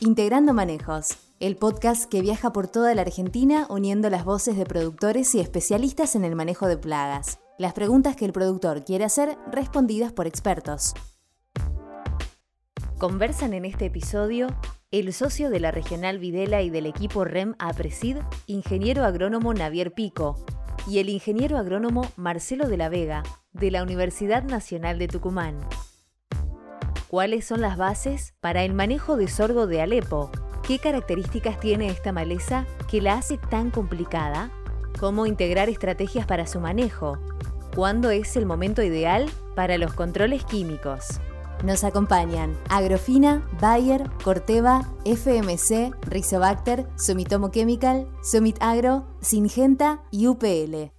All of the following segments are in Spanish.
Integrando Manejos, el podcast que viaja por toda la Argentina uniendo las voces de productores y especialistas en el manejo de plagas. Las preguntas que el productor quiere hacer respondidas por expertos. Conversan en este episodio el socio de la Regional Videla y del equipo REM APRESID, ingeniero agrónomo Navier Pico, y el ingeniero agrónomo Marcelo de la Vega, de la Universidad Nacional de Tucumán cuáles son las bases para el manejo de sorgo de Alepo, qué características tiene esta maleza que la hace tan complicada, cómo integrar estrategias para su manejo, cuándo es el momento ideal para los controles químicos. Nos acompañan Agrofina, Bayer, Corteva, FMC, Rizobacter, Sumitomo Chemical, Sumit Agro, Singenta y UPL.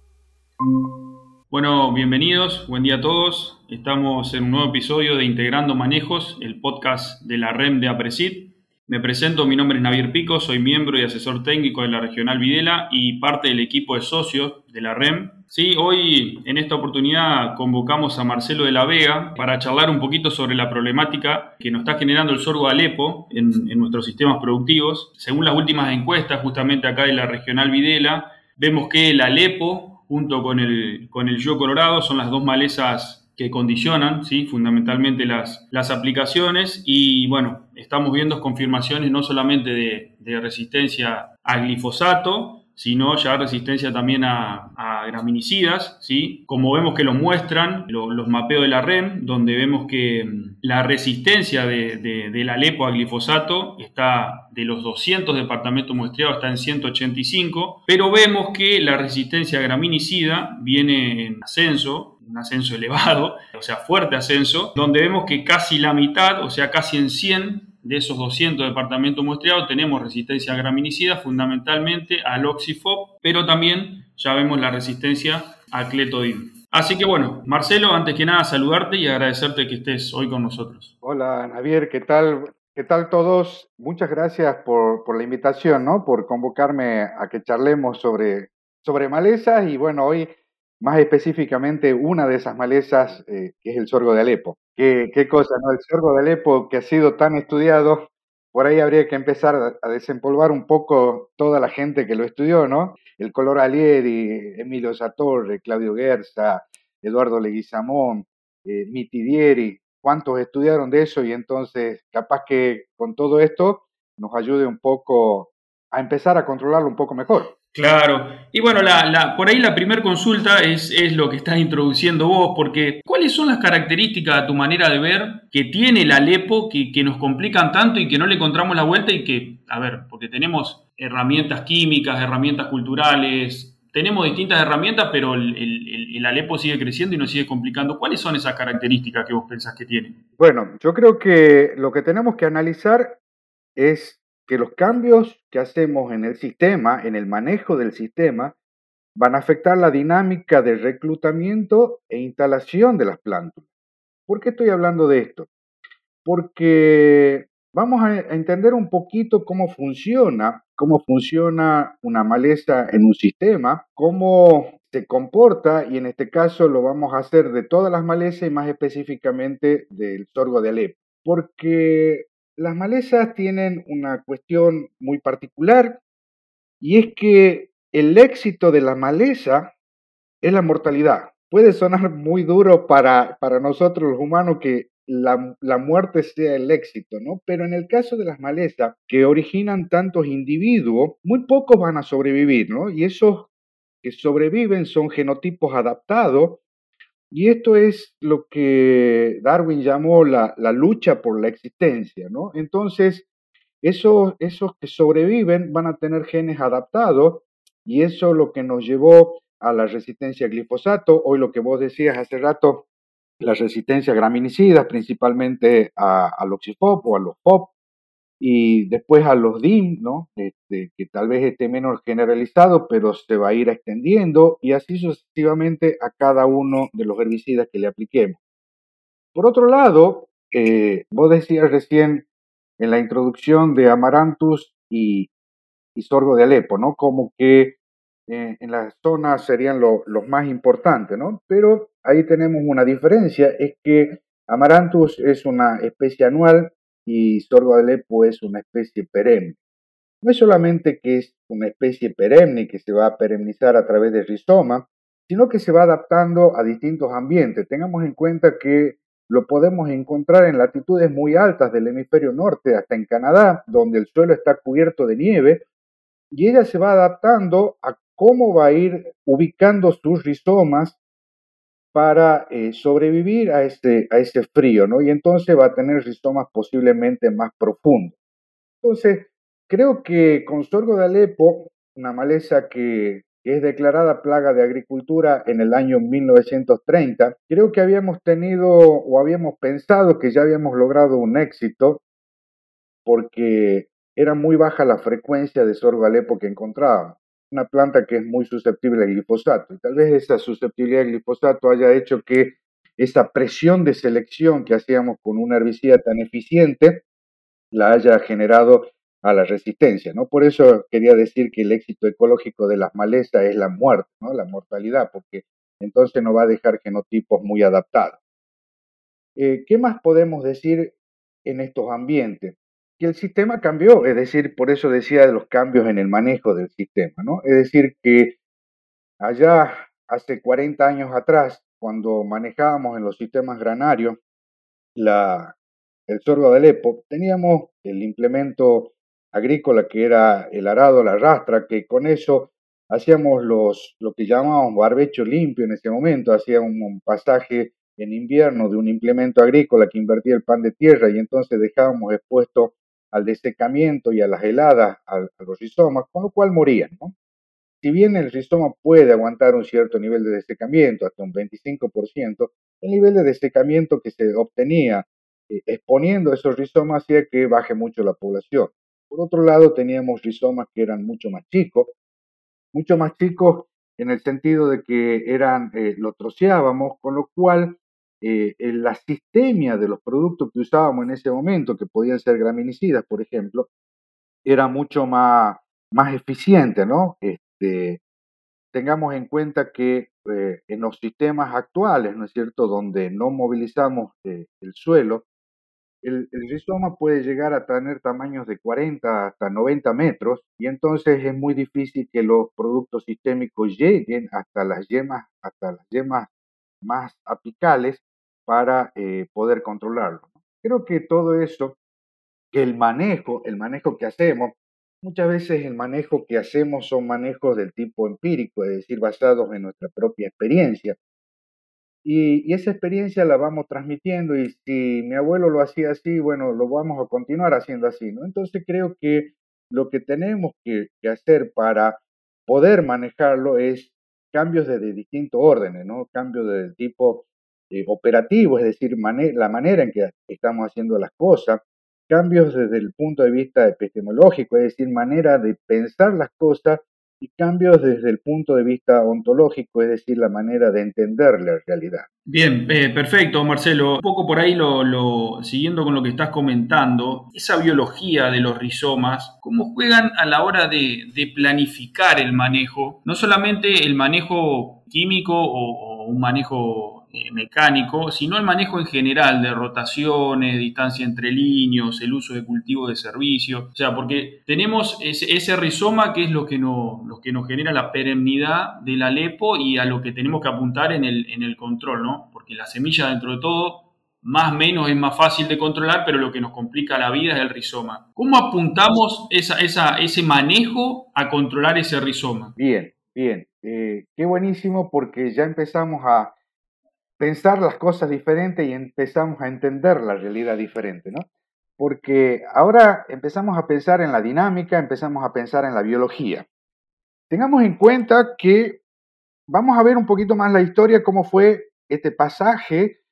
Bueno, bienvenidos, buen día a todos. Estamos en un nuevo episodio de Integrando Manejos, el podcast de la REM de Apresid. Me presento, mi nombre es Navier Pico, soy miembro y asesor técnico de la Regional Videla y parte del equipo de socios de la REM. Sí, hoy en esta oportunidad convocamos a Marcelo de la Vega para charlar un poquito sobre la problemática que nos está generando el sorgo Alepo en, en nuestros sistemas productivos. Según las últimas encuestas justamente acá de la Regional Videla, vemos que el Alepo junto con el, con el yo colorado, son las dos malezas que condicionan ¿sí? fundamentalmente las, las aplicaciones y bueno, estamos viendo confirmaciones no solamente de, de resistencia al glifosato, sino ya resistencia también a, graminicidas, ¿sí? Como vemos que lo muestran los mapeos de la REM, donde vemos que mm, la resistencia de, de, la Alepo a glifosato está de los 200 departamentos muestreados, está en 185, pero vemos que la resistencia a graminicida viene en ascenso, un ascenso elevado, o sea, fuerte ascenso, donde vemos que casi la mitad, o sea, casi en 100 de esos 200 departamentos muestreados tenemos resistencia a graminicida, fundamentalmente al oxifop, pero también ya vemos la resistencia al cletodin. Así que bueno, Marcelo, antes que nada saludarte y agradecerte que estés hoy con nosotros. Hola, Javier, ¿qué tal? ¿Qué tal todos? Muchas gracias por, por la invitación, ¿no? Por convocarme a que charlemos sobre, sobre malezas y bueno, hoy más específicamente una de esas malezas eh, que es el sorgo de Alepo. ¿Qué, ¿Qué, cosa, ¿no? El sorgo de Alepo que ha sido tan estudiado, por ahí habría que empezar a, desempolvar un poco toda la gente que lo estudió, ¿no? El color Alieri, Emilio Satorre, Claudio Guerza, Eduardo Leguizamón, eh, Mitidieri, cuántos estudiaron de eso y entonces capaz que con todo esto nos ayude un poco a empezar a controlarlo un poco mejor. Claro, y bueno, por ahí la primera consulta es, lo que estás introduciendo vos, porque ¿cuáles son las características a tu manera de ver que tiene el Alepo que, nos complican tanto y que no le encontramos la vuelta y que, a ver, porque tenemos herramientas químicas, herramientas culturales, tenemos distintas herramientas, pero el, el, Alepo sigue creciendo y nos sigue complicando. ¿Cuáles son esas características que vos pensás que tiene? Bueno, yo creo que lo que tenemos que analizar es que los cambios que hacemos en el sistema, en el manejo del sistema, van a afectar la dinámica de reclutamiento e instalación de las plantas. ¿Por qué estoy hablando de esto? Porque vamos a entender un poquito cómo funciona, cómo funciona una maleza en un sistema, cómo se comporta y en este caso lo vamos a hacer de todas las malezas y más específicamente del sorgo de Alepo. Porque las malezas tienen una cuestión muy particular y es que el éxito de la maleza es la mortalidad. Puede sonar muy duro para, para nosotros los humanos que la, la, muerte sea el éxito, ¿no? Pero en el caso de las malezas que originan tantos individuos, muy pocos van a sobrevivir, ¿no? Y esos que sobreviven son genotipos adaptados y esto es lo que Darwin llamó la, lucha por la existencia, ¿no? Entonces, esos, esos que sobreviven van a tener genes adaptados y eso es lo que nos llevó a la resistencia al glifosato, hoy lo que vos decías hace rato, la resistencia a graminicidas, principalmente al oxifop o a los pop, y después a los DIM, ¿no? Este, que tal vez esté menos generalizado, pero se va a ir extendiendo y así sucesivamente a cada uno de los herbicidas que le apliquemos. Por otro lado, eh, vos decías recién en la introducción de Amaranthus y, sorgo de Alepo, ¿no? Como que eh, en la zona serían los más importantes, ¿no? Pero ahí tenemos una diferencia, es que Amaranthus es una especie anual y sorgo de Alepo es una especie perenne. No es solamente que es una especie perenne que se va a perennizar a través del rizoma, sino que se va adaptando a distintos ambientes. Tengamos en cuenta que lo podemos encontrar en latitudes muy altas del hemisferio norte, hasta en Canadá, donde el suelo está cubierto de nieve, y ella se va adaptando a cómo va a ir ubicando sus rizomas para eh, sobrevivir a ese, a ese frío, ¿no? Y entonces va a tener rizomas posiblemente más profundos. Entonces, creo que con sorgo de Alepo, una maleza que, es declarada plaga de agricultura en el año 1930, creo que habíamos tenido o habíamos pensado que ya habíamos logrado un éxito porque era muy baja la frecuencia de sorgo alepo que encontrábamos. Una planta que es muy susceptible al glifosato. Y tal vez esa susceptibilidad al glifosato haya hecho que esa presión de selección que hacíamos con una herbicida tan eficiente la haya generado a la resistencia, ¿no? Por eso quería decir que el éxito ecológico de las malezas es la muerte, ¿no? La mortalidad, porque entonces no va a dejar genotipos muy adaptados. Eh, ¿Qué más podemos decir en estos ambientes? Que el sistema cambió, es decir, por eso decía de los cambios en el manejo del sistema, ¿no? Es decir, que allá hace 40 años atrás, cuando manejábamos en los sistemas granarios la, el sorgo de Alepo, teníamos el implemento agrícola que era el arado, la rastra, que con eso hacíamos los, lo que llamábamos barbecho limpio en ese momento, hacía un, pasaje en invierno de un implemento agrícola que invertía el pan de tierra y entonces dejábamos expuesto al desecamiento y a las heladas a, los rizomas, con lo cual morían. Si bien el rizoma puede aguantar un cierto nivel de desecamiento, hasta un 25%, el nivel de desecamiento que se obtenía eh, exponiendo esos rizomas hacía que baje mucho la población. Por otro lado, teníamos rizomas que eran mucho más chicos, mucho más chicos en el sentido de que eran, eh, lo troceábamos, con lo cual eh, la sistemia de los productos que usábamos en ese momento, que podían ser graminicidas, por ejemplo, era mucho más, más eficiente, ¿no? Este, tengamos en cuenta que eh, en los sistemas actuales, ¿no es cierto?, donde no movilizamos el suelo, el, rizoma puede llegar a tener tamaños de 40 hasta 90 metros y entonces es muy difícil que los productos sistémicos lleguen hasta las yemas, hasta las yemas más apicales para eh, poder controlarlo. Creo que todo eso, que el manejo, el manejo que hacemos, muchas veces el manejo que hacemos son manejos del tipo empírico, es decir, basados en nuestra propia experiencia. Y, esa experiencia la vamos transmitiendo y si mi abuelo lo hacía así, bueno, lo vamos a continuar haciendo así, ¿no? Entonces creo que lo que tenemos que, hacer para poder manejarlo es cambios de, distintos órdenes, ¿no? Cambios de tipo eh, operativo, es decir, la manera en que estamos haciendo las cosas, cambios desde el punto de vista epistemológico, es decir, manera de pensar las cosas y cambios desde el punto de vista ontológico, es decir, la manera de entender la realidad. Bien, eh, perfecto, Marcelo. Un poco por ahí, lo, siguiendo con lo que estás comentando, esa biología de los rizomas, ¿cómo juegan a la hora de, planificar el manejo? No solamente el manejo químico o un manejo eh, mecánico, sino el manejo en general de rotaciones, distancia entre líneas, el uso de cultivos de servicio. O sea, porque tenemos ese, rizoma que es lo que, no, que nos genera la perennidad del alepo y a lo que tenemos que apuntar en el, en el control, ¿no? Porque la semilla, dentro de todo, más menos es más fácil de controlar, pero lo que nos complica la vida es el rizoma. ¿Cómo apuntamos esa, esa, ese manejo a controlar ese rizoma? Bien, bien. Eh, qué buenísimo porque ya empezamos a, pensar las cosas diferentes y empezamos a entender la realidad diferente, ¿no? Porque ahora empezamos a pensar en la dinámica, empezamos a pensar en la biología. Tengamos en cuenta que vamos a ver un poquito más la historia, cómo fue este pasaje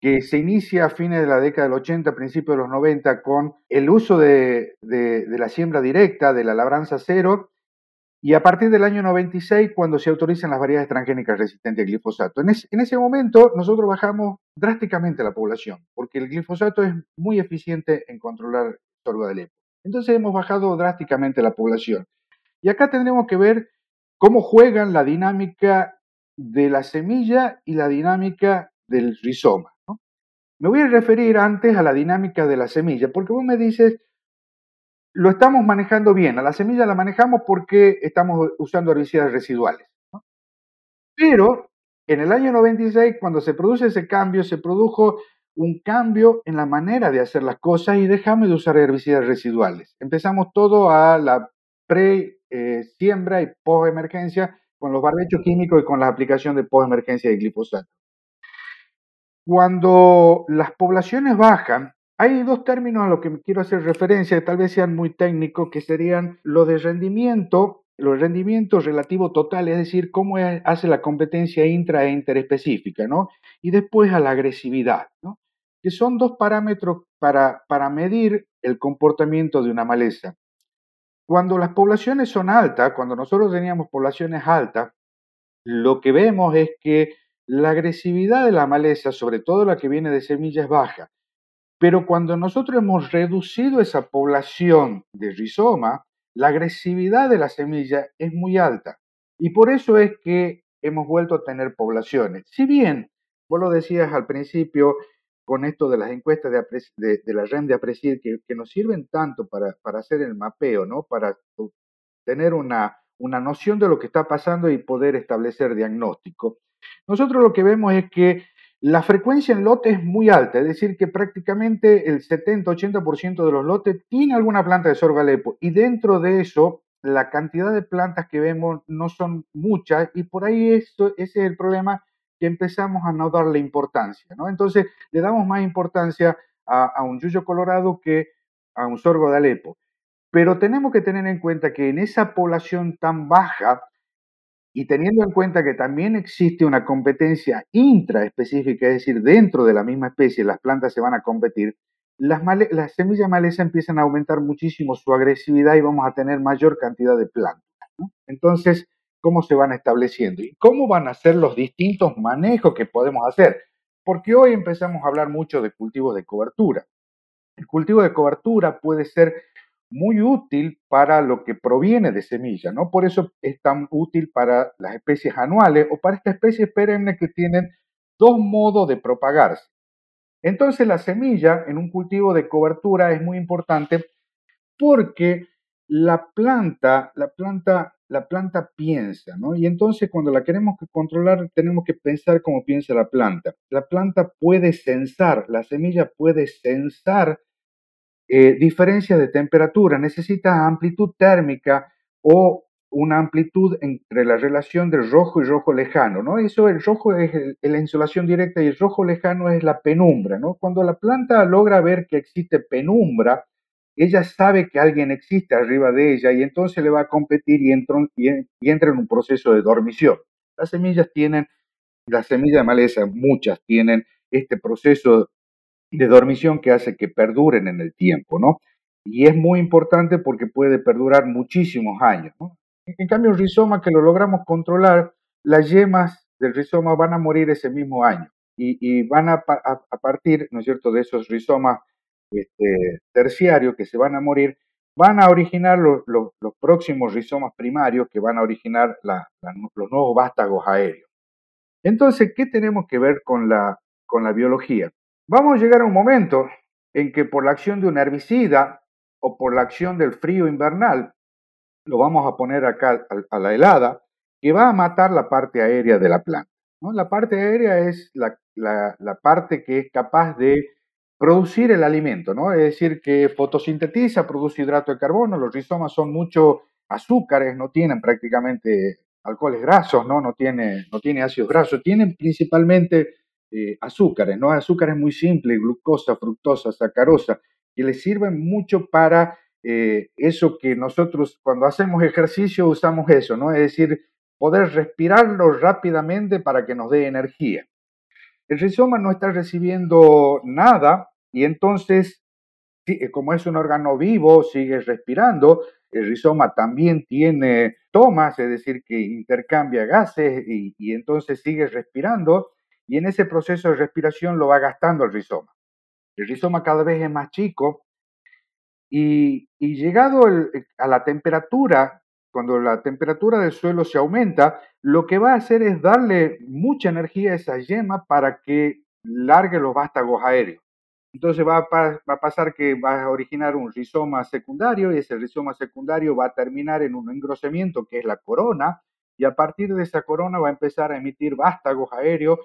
que se inicia a fines de la década del 80, principios de los 90, con el uso de, de la siembra directa, de la labranza cero, y a partir del año 96, cuando se autorizan las variedades transgénicas resistentes al glifosato. En, ese momento nosotros bajamos drásticamente la población, porque el glifosato es muy eficiente en controlar sorgo de lepo. Entonces hemos bajado drásticamente la población. Y acá tendremos que ver cómo juegan la dinámica de la semilla y la dinámica del rizoma. Me voy a referir antes a la dinámica de la semilla, porque vos me dices, lo estamos manejando bien, a la semilla la manejamos porque estamos usando herbicidas residuales. Pero en el año 96, cuando se produce ese cambio, se produjo un cambio en la manera de hacer las cosas y dejamos de usar herbicidas residuales. Empezamos todo a la pre-siembra y post-emergencia con los barbechos químicos y con la aplicación de post-emergencia de glifosato. Cuando las poblaciones bajan, hay dos términos a los que quiero hacer referencia, que tal vez sean muy técnicos, que serían lo de rendimiento, los rendimientos relativos total, es decir, cómo hace la competencia intra e interespecífica, ¿no? Y después a la agresividad, ¿no? Que son dos parámetros para, para medir el comportamiento de una maleza. Cuando las poblaciones son altas, cuando nosotros teníamos poblaciones altas, lo que vemos es que la agresividad de la maleza, sobre todo la que viene de semillas, es baja. Pero cuando nosotros hemos reducido esa población de rizoma, la agresividad de la semilla es muy alta. Y por eso es que hemos vuelto a tener poblaciones. Si bien, vos lo decías al principio, con esto de las encuestas de, la REM de Aprecid, que, que, nos sirven tanto para, hacer el mapeo, ¿no? para tener una noción de lo que está pasando y poder establecer diagnóstico. Nosotros lo que vemos es que la frecuencia en lote es muy alta, es decir, que prácticamente el 70-80% de los lotes tiene alguna planta de sorgo alepo y dentro de eso la cantidad de plantas que vemos no son muchas y por ahí ese es el problema que empezamos a no darle importancia, ¿no? Entonces le damos más importancia a, a un yuyo colorado que a un sorgo de Alepo. Pero tenemos que tener en cuenta que en esa población tan baja, y teniendo en cuenta que también existe una competencia intraespecífica, es decir, dentro de la misma especie las plantas se van a competir, las, las semillas maleza empiezan a aumentar muchísimo su agresividad y vamos a tener mayor cantidad de plantas. Entonces, ¿cómo se van estableciendo? ¿Y cómo van a ser los distintos manejos que podemos hacer? Porque hoy empezamos a hablar mucho de cultivos de cobertura. El cultivo de cobertura puede ser muy útil para lo que proviene de semilla, ¿no? Por eso es tan útil para las especies anuales o para estas especies perennes que tienen dos modos de propagarse. Entonces la semilla en un cultivo de cobertura es muy importante porque la planta, la planta, la planta piensa, ¿no? Y entonces cuando la queremos controlar tenemos que pensar cómo piensa la planta. La planta puede sensar, la semilla puede sensar eh, diferencia de temperatura, necesita amplitud térmica o una amplitud entre la relación del rojo y rojo lejano, ¿no? Eso, el rojo es la insolación directa y el rojo lejano es la penumbra, ¿no? Cuando la planta logra ver que existe penumbra, ella sabe que alguien existe arriba de ella y entonces le va a competir y entra, y entra en un proceso de dormición. Las semillas tienen, las semillas de maleza, muchas tienen este proceso de dormición que hace que perduren en el tiempo, ¿no? Y es muy importante porque puede perdurar muchísimos años, ¿no? En cambio, el rizoma que lo logramos controlar, las yemas del rizoma van a morir ese mismo año y, van a, partir, ¿no es cierto?, de esos rizomas este, terciarios que se van a morir, van a originar los, próximos rizomas primarios que van a originar los nuevos vástagos aéreos. Entonces, ¿qué tenemos que ver con la, con la biología? Vamos a llegar a un momento en que por la acción de un herbicida o por la acción del frío invernal, lo vamos a poner acá a la helada, que va a matar la parte aérea de la planta. ¿no? La parte aérea es la, parte que es capaz de producir el alimento, ¿no? Es decir, que fotosintetiza, produce hidrato de carbono, los rizomas son mucho azúcares, no tienen prácticamente alcoholes grasos, ¿no? No tiene, no tiene ácidos grasos, tienen principalmente eh, azúcares, ¿no? Azúcares muy simples, glucosa, fructosa, sacarosa, que les sirven mucho para eh, eso que nosotros cuando hacemos ejercicio usamos eso, ¿no? Es decir, poder respirarlo rápidamente para que nos dé energía. El rizoma no está recibiendo nada y entonces, eh, como es un órgano vivo, sigue respirando. El rizoma también tiene tomas, es decir, que intercambia gases y entonces sigue respirando y en ese proceso de respiración lo va gastando el rizoma. El rizoma cada vez es más chico y, llegado a la temperatura, cuando la temperatura del suelo se aumenta, lo que va a hacer es darle mucha energía a esa yema para que largue los vástagos aéreos. Entonces va a, pasar que va a originar un rizoma secundario y ese rizoma secundario va a terminar en un engrosamiento que es la corona y a partir de esa corona va a empezar a emitir vástagos aéreos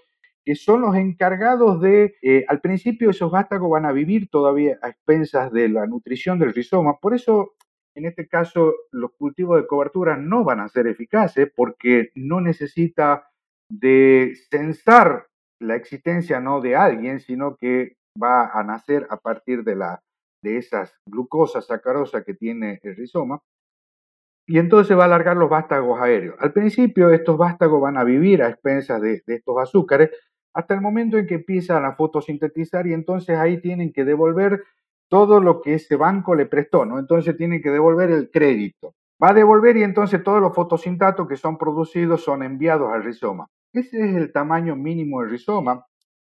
que son los encargados de, eh, al principio esos vástagos van a vivir todavía a expensas de la nutrición del rizoma, por eso en este caso los cultivos de cobertura no van a ser eficaces porque no necesita de censar la existencia no de alguien, sino que va a nacer a partir de, la, de esas glucosas sacarosa que tiene el rizoma. Y entonces va a alargar los vástagos aéreos. Al principio estos vástagos van a vivir a expensas de, estos azúcares hasta el momento en que empiezan a fotosintetizar y entonces ahí tienen que devolver todo lo que ese banco le prestó, ¿no? Entonces tienen que devolver el crédito. Va a devolver y entonces todos los fotosintatos que son producidos son enviados al rizoma. Ese es el tamaño mínimo del rizoma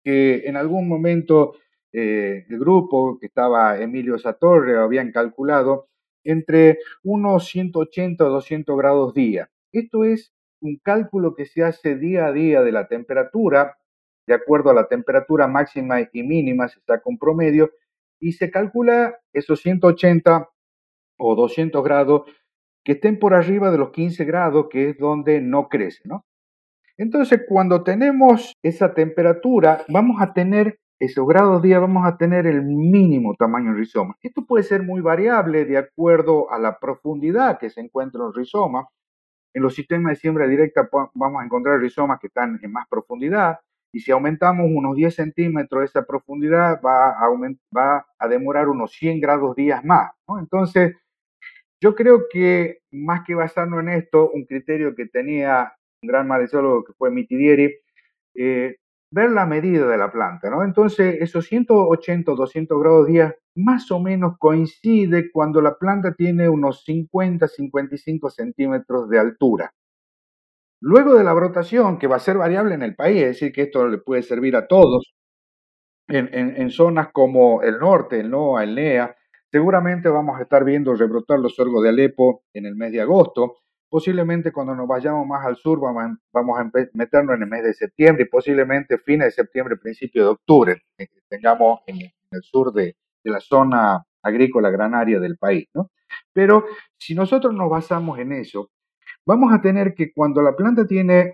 que en algún momento eh, el grupo que estaba Emilio Satorre habían calculado entre unos 180 o 200 grados día. Esto es un cálculo que se hace día a día de la temperatura, de acuerdo a la temperatura máxima y mínima, se saca un promedio y se calcula esos 180 o 200 grados que estén por arriba de los 15 grados, que es donde no crece, ¿no? Entonces, cuando tenemos esa temperatura, vamos a tener esos grados día, vamos a tener el mínimo tamaño del rizoma. Esto puede ser muy variable de acuerdo a la profundidad que se encuentra en el rizoma. En los sistemas de siembra directa vamos a encontrar rizomas que están en más profundidad, y si aumentamos unos 10 centímetros esa profundidad, va a, va a demorar unos 100 grados días más. Entonces, yo creo que más que basarnos en esto, un criterio que tenía un gran marisólogo que fue Mitidieri, eh, ver la medida de la planta, ¿no? Entonces, esos 180 o 200 grados días más o menos coincide cuando la planta tiene unos 50, 55 centímetros de altura. Luego de la brotación, que va a ser variable en el país, es decir, que esto le puede servir a todos, en, zonas como el norte, el NOA, el NEA, seguramente vamos a estar viendo rebrotar los sorgos de Alepo en el mes de agosto. Posiblemente cuando nos vayamos más al sur vamos a, meternos en el mes de septiembre y posiblemente fines de septiembre, principio de octubre, eh, tengamos en, el sur de, de, la zona agrícola granaria del país. ¿no? Pero si nosotros nos basamos en eso, vamos a tener que cuando la planta tiene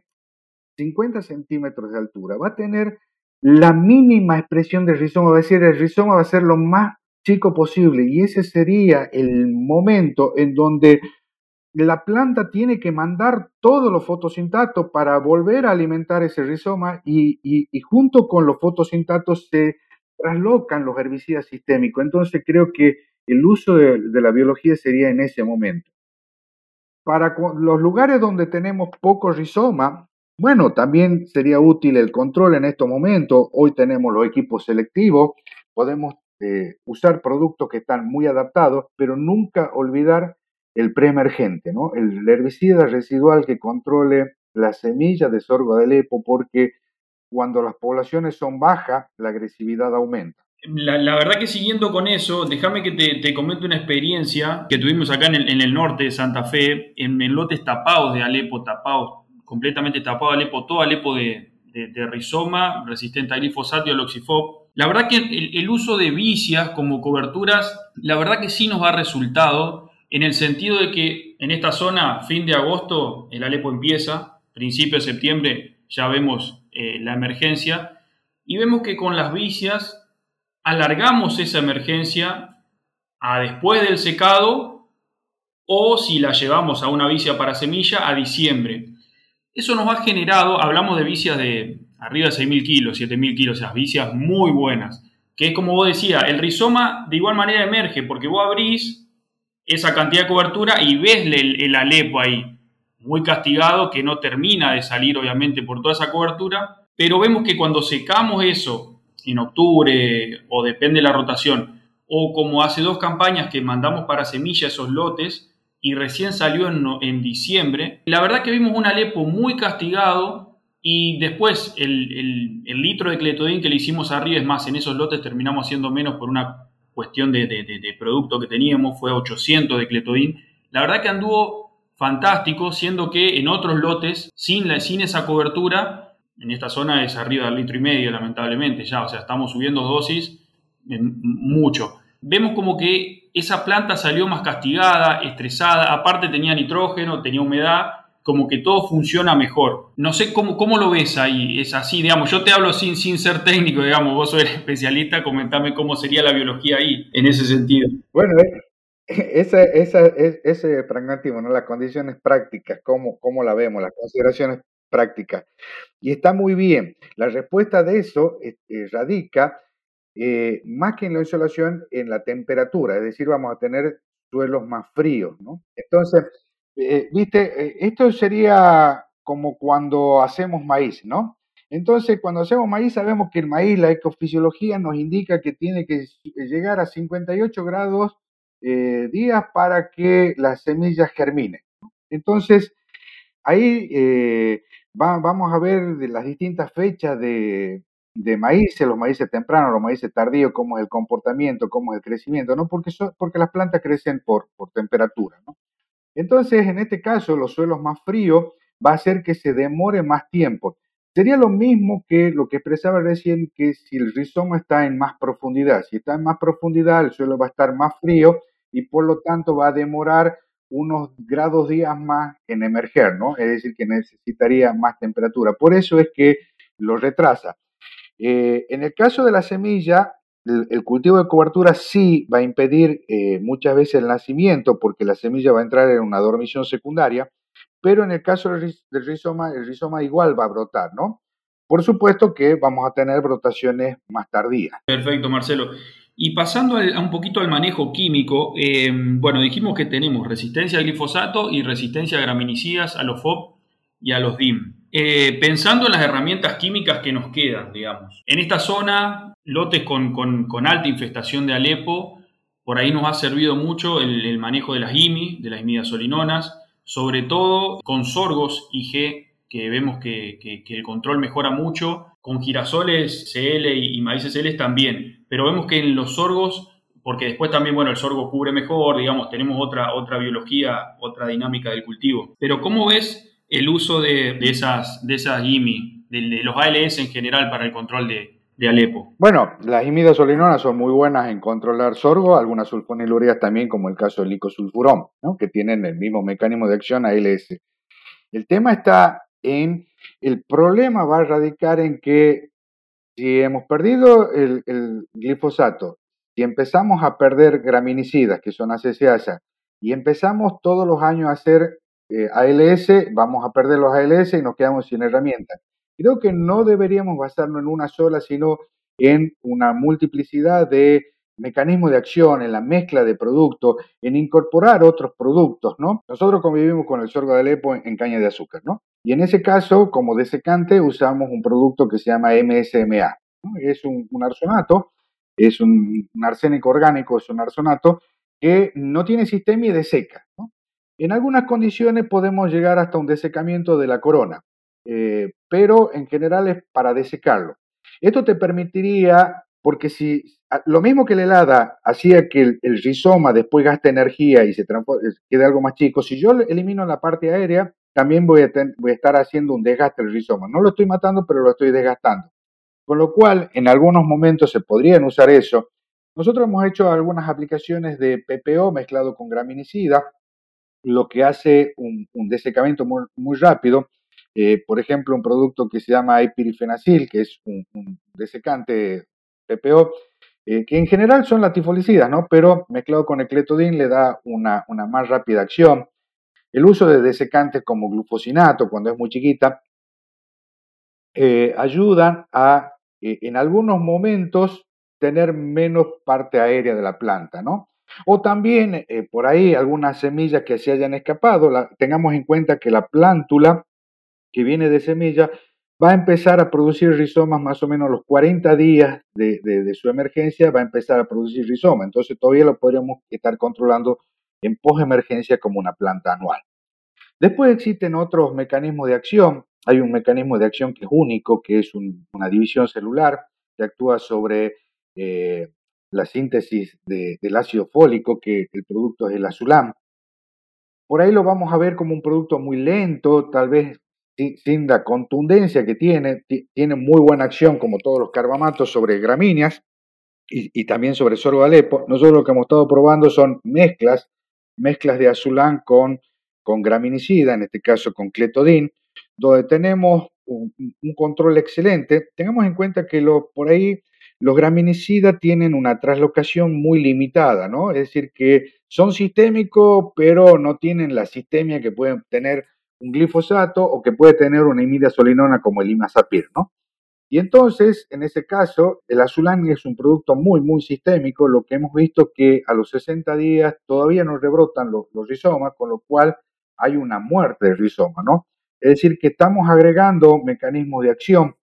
50 centímetros de altura, va a tener la mínima expresión del rizoma, va a decir, el rizoma va a ser lo más chico posible y ese sería el momento en donde la planta tiene que mandar todos los fotosintatos para volver a alimentar ese rizoma y, junto con los fotosintatos se traslocan los herbicidas sistémicos. Entonces creo que el uso de la biología sería en ese momento. Para los lugares donde tenemos poco rizoma, bueno, también sería útil el control en estos momentos. Hoy tenemos los equipos selectivos, podemos eh, usar productos que están muy adaptados, pero nunca olvidar el preemergente, ¿no? el herbicida residual que controle las semillas de sorgo de Alepo, porque cuando las poblaciones son bajas, la agresividad aumenta. La, verdad que siguiendo con eso, déjame que te, te, comente una experiencia que tuvimos acá en el, norte de Santa Fe, en, lotes tapados de Alepo, tapados, completamente tapados de Alepo, todo Alepo de, rizoma, resistente a glifosato y al oxifop. La verdad que el, uso de vicias como coberturas, la verdad que sí nos da resultado, en el sentido de que en esta zona, fin de agosto, el Alepo empieza, principio de septiembre ya vemos eh, la emergencia, y vemos que con las vicias alargamos esa emergencia a después del secado o si la llevamos a una vicia para semilla a diciembre. Eso nos ha generado, hablamos de vicias de arriba de 6.000 kilos, 7.000 kilos, esas vicias muy buenas, que es como vos decías, el rizoma de igual manera emerge porque vos abrís esa cantidad de cobertura y ves el, el alepo ahí, muy castigado, que no termina de salir obviamente por toda esa cobertura, pero vemos que cuando secamos eso en octubre o depende de la rotación, o como hace dos campañas que mandamos para semilla esos lotes y recién salió en, diciembre, la verdad que vimos un Alepo muy castigado y después el, litro de cletodín que le hicimos arriba, es más, en esos lotes terminamos haciendo menos por una cuestión de, producto que teníamos, fue 800 de cletodín. La verdad que anduvo fantástico, siendo que en otros lotes, sin, la, sin esa cobertura, en esta zona es arriba del litro y medio, lamentablemente, ya, o sea, estamos subiendo dosis mucho. Vemos como que esa planta salió más castigada, estresada, aparte tenía nitrógeno, tenía humedad, como que todo funciona mejor. No sé cómo, cómo lo ves ahí, es así, digamos, yo te hablo sin, sin ser técnico, digamos, vos sos especialista, comentame cómo sería la biología ahí, en ese sentido. Bueno, eh, ese, esa, ese pragmatismo, ¿no? las condiciones prácticas, cómo, cómo la vemos, las consideraciones prácticas. Y está muy bien. La respuesta de eso eh, eh, radica más que en la insolación, en la temperatura, es decir, vamos a tener suelos más fríos, ¿no? Entonces, viste, esto sería como cuando hacemos maíz, ¿no? Entonces, cuando hacemos maíz, sabemos que el maíz, la ecofisiología nos indica que tiene que llegar a 58 grados eh, días para que las semillas germinen. Entonces, ahí eh, vamos a ver las distintas fechas de, de maíces, los maíces tempranos, los maíces tardíos, cómo es el comportamiento, cómo es el crecimiento, ¿no? Porque, porque las plantas crecen por, por temperatura, ¿no? Entonces, en este caso, los suelos más fríos va a hacer que se demore más tiempo. Sería lo mismo que lo que expresaba recién, que si el rizoma está en más profundidad, si está en más profundidad, el suelo va a estar más frío y por lo tanto va a demorar unos grados días más en emerger, ¿no? Es decir, que necesitaría más temperatura. Por eso es que lo retrasa. Eh, en el caso de la semilla, el, cultivo de cobertura sí va a impedir eh, muchas veces el nacimiento porque la semilla va a entrar en una dormición secundaria, pero en el caso del, rizoma, el rizoma igual va a brotar, ¿no? Por supuesto que vamos a tener brotaciones más tardías. Perfecto, Marcelo. Y pasando a un poquito al manejo químico, eh, bueno, dijimos que tenemos resistencia al glifosato y resistencia a graminicidas, a los FOB y a los DIM. Eh, pensando en las herramientas químicas que nos quedan, digamos. En esta zona, lotes con, alta infestación de Alepo, por ahí nos ha servido mucho el, manejo de las IMI, de las imidazolinonas, sobre todo con sorgos IG, que vemos que, el control mejora mucho, con girasoles CL y, maíces CL también, pero vemos que en los sorgos, porque después también, bueno, el sorgo cubre mejor, digamos, tenemos otra, otra biología, otra dinámica del cultivo. Pero ¿cómo ves el uso de, esas, de esas IMI, de, los ALS en general para el control de, de Alepo? Bueno, las imidazolinonas son muy buenas en controlar sorgo, algunas sulfonilureas también, como el caso del licosulfurón, ¿no? que tienen el mismo mecanismo de acción ALS. El tema está en, el problema va a radicar en que si hemos perdido el, glifosato, si empezamos a perder graminicidas, que son ACCASA, y empezamos todos los años a hacer eh, ALS, vamos a perder los ALS y nos quedamos sin herramientas. Creo que no deberíamos basarnos en una sola, sino en una multiplicidad de mecanismos de acción, en la mezcla de productos, en incorporar otros productos, ¿no? Nosotros convivimos con el sorgo de Alepo en, caña de azúcar, ¿no? Y en ese caso, como desecante, usamos un producto que se llama MSMA. Es un, arsonato, es un, arsénico orgánico, es un arsonato que no tiene sistema y deseca. ¿no? En algunas condiciones podemos llegar hasta un desecamiento de la corona, eh, pero en general es para desecarlo. Esto te permitiría, porque si lo mismo que la helada hacía que el, rizoma después gaste energía y se quede algo más chico, si yo elimino la parte aérea, también voy a, voy a estar haciendo un desgaste del rizoma. No lo estoy matando, pero lo estoy desgastando. Con lo cual, en algunos momentos se podrían usar eso. Nosotros hemos hecho algunas aplicaciones de PPO mezclado con graminicida, lo que hace un, desecamiento muy, rápido. Eh, por ejemplo, un producto que se llama ipirifenacil, que es un, desecante PPO, eh, que en general son latifulicidas, ¿no? pero mezclado con el cletodin le da una, más rápida acción. El uso de desecantes como glufosinato, cuando es muy chiquita, eh, ayudan a, en algunos momentos, tener menos parte aérea de la planta, ¿no? O también eh, por ahí algunas semillas que se hayan escapado, tengamos en cuenta que la plántula que viene de semilla va a empezar a producir rizomas más o menos los 40 días de, su emergencia, va a empezar a producir rizoma. Entonces todavía lo podríamos estar controlando en posemergencia como una planta anual. Después existen otros mecanismos de acción. Hay un mecanismo de acción que es único, que es una división celular que actúa sobre eh, la síntesis del ácido fólico, que el producto es el azulam. Por ahí lo vamos a ver como un producto muy lento, tal vez sin, la contundencia que tiene, tiene muy buena acción como todos los carbamatos sobre gramíneas y, también sobre sorgo Alepo. Nosotros lo que hemos estado probando son mezclas, mezclas de azulán con, con graminicida, en este caso con cletodin, donde tenemos un, control excelente. Tengamos en cuenta que lo, por ahí los graminicidas tienen una traslocación muy limitada, ¿no? Es decir, que son sistémicos, pero no tienen la sistemia que pueden tener un glifosato o que puede tener una imidazolinona como el imazapir, ¿no? Y entonces, en ese caso, el azulán es un producto muy, muy sistémico, lo que hemos visto que a los 60 días todavía no rebrotan los, rizomas, con lo cual hay una muerte del rizoma, ¿no? Es decir, que estamos agregando mecanismos de acción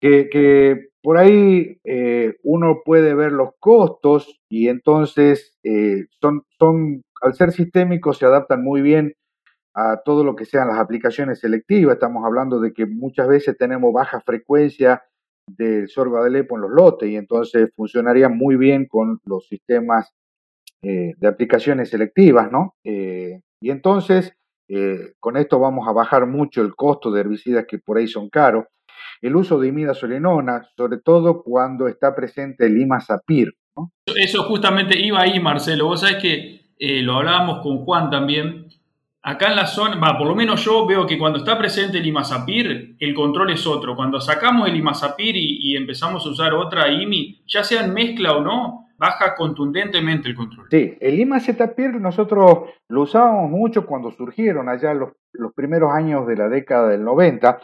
que, por ahí eh, uno puede ver los costos y entonces eh, son, son, al ser sistémicos se adaptan muy bien a todo lo que sean las aplicaciones selectivas. Estamos hablando de que muchas veces tenemos baja frecuencia del sorgo de Alepo en los lotes y entonces funcionaría muy bien con los sistemas eh, de aplicaciones selectivas, ¿no? Eh, y entonces, con esto vamos a bajar mucho el costo de herbicidas que por ahí son caros. El uso de imidazolinona, sobre todo cuando está presente el imazapir. ¿no? Eso justamente iba ahí, Marcelo. Vos sabés que lo hablábamos con Juan también, Acá en la zona, va, por lo menos yo veo que cuando está presente el imazapir, el control es otro. Cuando sacamos el imazapir y, empezamos a usar otra IMI, ya sea en mezcla o no, baja contundentemente el control. Sí, el imazapir nosotros lo usábamos mucho cuando surgieron allá los, los primeros años de la década del 90,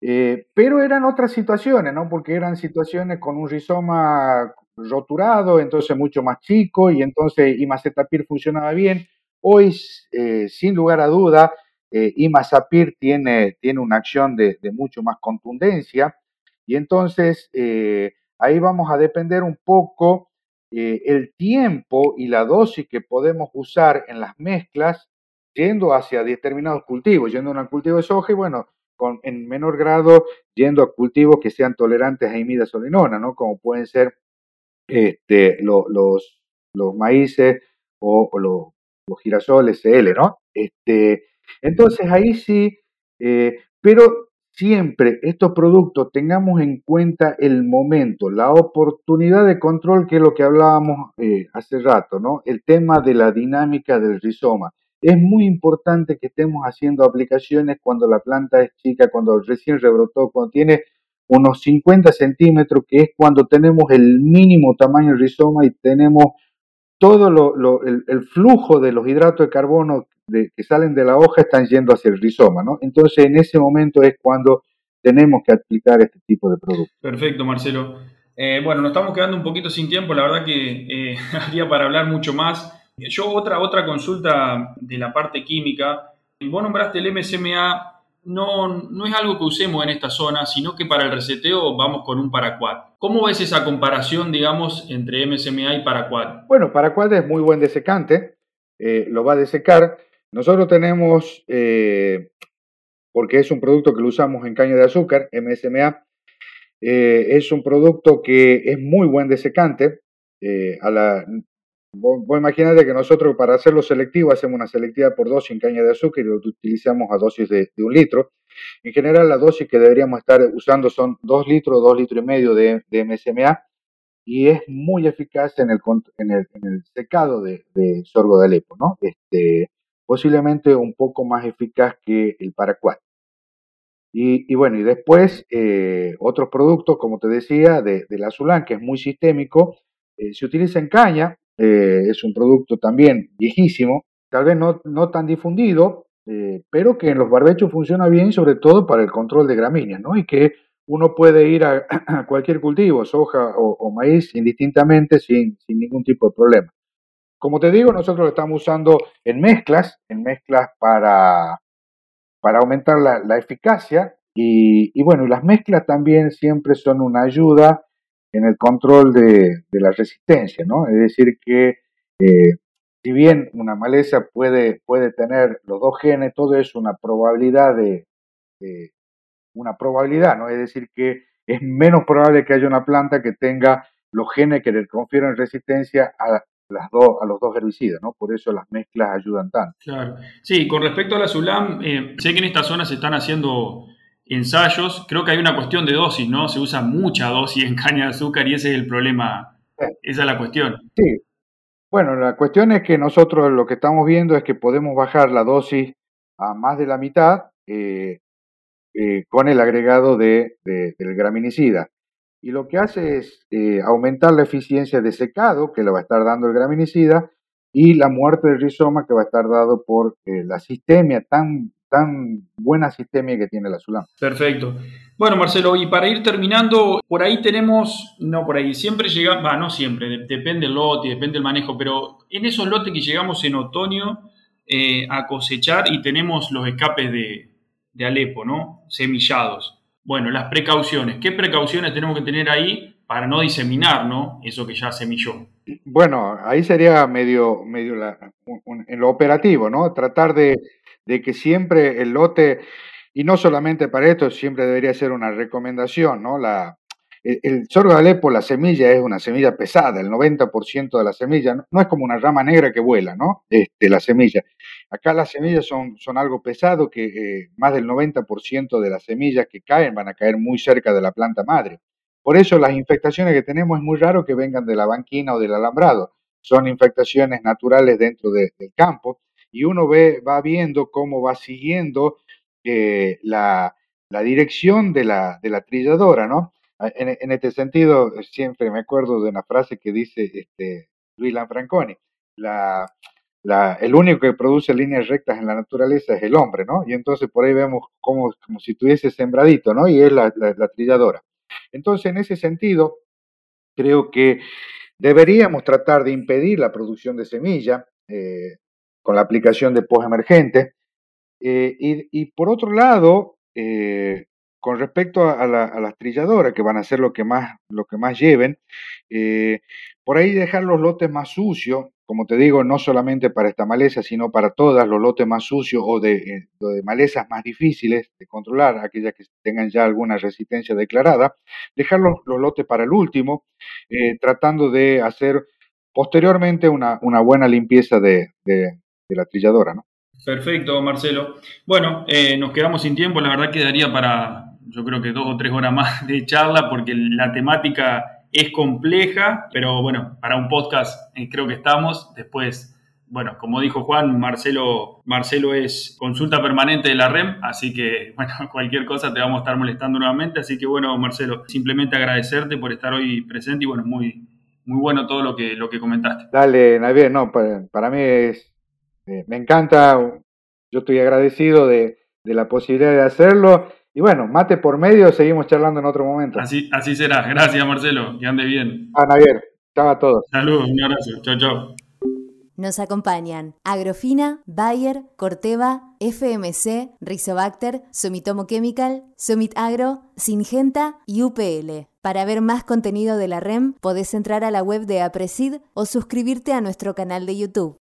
eh, pero eran otras situaciones, ¿no? Porque eran situaciones con un rizoma roturado, entonces mucho más chico, y entonces imazapir funcionaba bien Hoy, eh, sin lugar a duda, eh, Imazapir tiene, tiene una acción de, mucho más contundencia y entonces eh, ahí vamos a depender un poco el tiempo y la dosis que podemos usar en las mezclas yendo hacia determinados cultivos, yendo a un cultivo de soja y bueno, con, en menor grado yendo a cultivos que sean tolerantes a imidazolinona, ¿no? Como pueden ser este, los, los maíces o, los los girasoles SL, ¿no? Este, entonces ahí sí, eh, pero siempre estos productos tengamos en cuenta el momento, la oportunidad de control, que es lo que hablábamos eh, hace rato, ¿no? El tema de la dinámica del rizoma. Es muy importante que estemos haciendo aplicaciones cuando la planta es chica, cuando recién rebrotó, cuando tiene unos 50 centímetros, que es cuando tenemos el mínimo tamaño del rizoma y tenemos todo lo, el, flujo de los hidratos de carbono que salen de la hoja están yendo hacia el rizoma, ¿no? Entonces, en ese momento es cuando tenemos que aplicar este tipo de productos. Perfecto, Marcelo. Eh, bueno, nos estamos quedando un poquito sin tiempo, la verdad que eh, habría para hablar mucho más. Yo otra, otra consulta de la parte química. Vos nombraste el MSMA no, no es algo que usemos en esta zona, sino que para el reseteo vamos con un paraquat. ¿Cómo ves esa comparación, digamos, entre MSMA y paraquat? Bueno, paraquat es muy buen desecante, eh, lo va a desecar. Nosotros tenemos, eh, porque es un producto que lo usamos en caña de azúcar, MSMA, eh, es un producto que es muy buen desecante. a la, Vos, imaginate que nosotros para hacerlo selectivo hacemos una selectiva por dosis en caña de azúcar y lo utilizamos a dosis de, un litro. En general la dosis que deberíamos estar usando son 2 litros, 2 litros y medio de, MSMA y es muy eficaz en el, en el, secado de, sorgo de Alepo, ¿no? Este, posiblemente un poco más eficaz que el paraquat. Y, bueno, y después eh, otros productos, como te decía, de, del azulán, que es muy sistémico, eh, se utiliza en caña, eh, es un producto también viejísimo, tal vez no, no tan difundido, eh, pero que en los barbechos funciona bien, sobre todo para el control de gramíneas, ¿no? Y que uno puede ir a, cualquier cultivo, soja o, maíz, indistintamente, sin, sin, ningún tipo de problema. Como te digo, nosotros lo estamos usando en mezclas, en mezclas para, para aumentar la, eficacia. Y, y, bueno, las mezclas también siempre son una ayuda en el control de, la resistencia, ¿no? Es decir, que eh, si bien una maleza puede, puede tener los dos genes, todo es una probabilidad de, una probabilidad, ¿no? Es decir, que es menos probable que haya una planta que tenga los genes que le confieren resistencia a las dos, a los dos herbicidas, ¿no? Por eso las mezclas ayudan tanto. Claro. Sí, con respecto a la SULAM, eh, sé que en esta zona se están haciendo ensayos, creo que hay una cuestión de dosis, ¿no? Se usa mucha dosis en caña de azúcar y ese es el problema, esa es la cuestión. Sí. Bueno, la cuestión es que nosotros lo que estamos viendo es que podemos bajar la dosis a más de la mitad eh, eh, con el agregado de, del graminicida. Y lo que hace es eh, aumentar la eficiencia de secado que le va a estar dando el graminicida y la muerte del rizoma que va a estar dado por la sistemia tan tan buena sistemia que tiene la Sulam. Perfecto. Bueno, Marcelo, y para ir terminando, por ahí tenemos, no por ahí, siempre llegamos, va, no siempre, depende del lote, depende del manejo, pero en esos lotes que llegamos en otoño eh, a cosechar y tenemos los escapes de, de Alepo, ¿no? Semillados. Bueno, las precauciones. ¿Qué precauciones tenemos que tener ahí para no diseminar, ¿no? Eso que ya semilló. Bueno, ahí sería medio, medio en lo operativo, ¿no? Tratar de de que siempre el lote, y no solamente para esto, siempre debería ser una recomendación, ¿no? La, el, sorgo de Alepo, la semilla es una semilla pesada, el 90% de la semilla, no, es como una rama negra que vuela, ¿no? Este, la semilla. Acá las semillas son, son algo pesado, que eh, más del 90% de las semillas que caen van a caer muy cerca de la planta madre. Por eso las infectaciones que tenemos es muy raro que vengan de la banquina o del alambrado. Son infectaciones naturales dentro del campo y uno ve, va viendo cómo va siguiendo eh, la, dirección de la, de la trilladora, ¿no? En, este sentido, siempre me acuerdo de una frase que dice este, Luis Lanfranconi, la, el único que produce líneas rectas en la naturaleza es el hombre, ¿no? Y entonces por ahí vemos como, como si tuviese sembradito, ¿no? Y es la, trilladora. Entonces, en ese sentido, creo que deberíamos tratar de impedir la producción de semilla, eh, con la aplicación de post emergente. Eh, y, por otro lado, eh, con respecto a, las trilladoras, que van a ser lo que más, lo que más lleven, eh, por ahí dejar los lotes más sucios, como te digo, no solamente para esta maleza, sino para todas los lotes más sucios o de, malezas más difíciles de controlar, aquellas que tengan ya alguna resistencia declarada, dejar los, lotes para el último, tratando de hacer posteriormente una, una buena limpieza de la trilladora, ¿no? Perfecto, Marcelo. Bueno, eh, nos quedamos sin tiempo, la verdad quedaría para, yo creo que dos o tres horas más de charla, porque la temática es compleja, pero bueno, para un podcast eh, creo que estamos. Después, bueno, como dijo Juan, Marcelo, Marcelo es consulta permanente de la REM, así que, bueno, cualquier cosa te vamos a estar molestando nuevamente. Así que, bueno, Marcelo, simplemente agradecerte por estar hoy presente y, bueno, muy, muy bueno todo lo que, lo que comentaste. Dale, Navier, no, para mí es eh, me encanta, yo estoy agradecido de, la posibilidad de hacerlo. Y bueno, mate por medio, seguimos charlando en otro momento. Así, así será. Gracias, Marcelo. Que ande bien. Ah, Javier. Chao a todos. Saludos, un abrazo. Chao, chao. Nos acompañan Agrofina, Bayer, Corteva, FMC, Rizobacter, Sumitomo Chemical, Sumit Agro, Singenta y UPL. Para ver más contenido de la REM, podés entrar a la web de Apresid o suscribirte a nuestro canal de YouTube.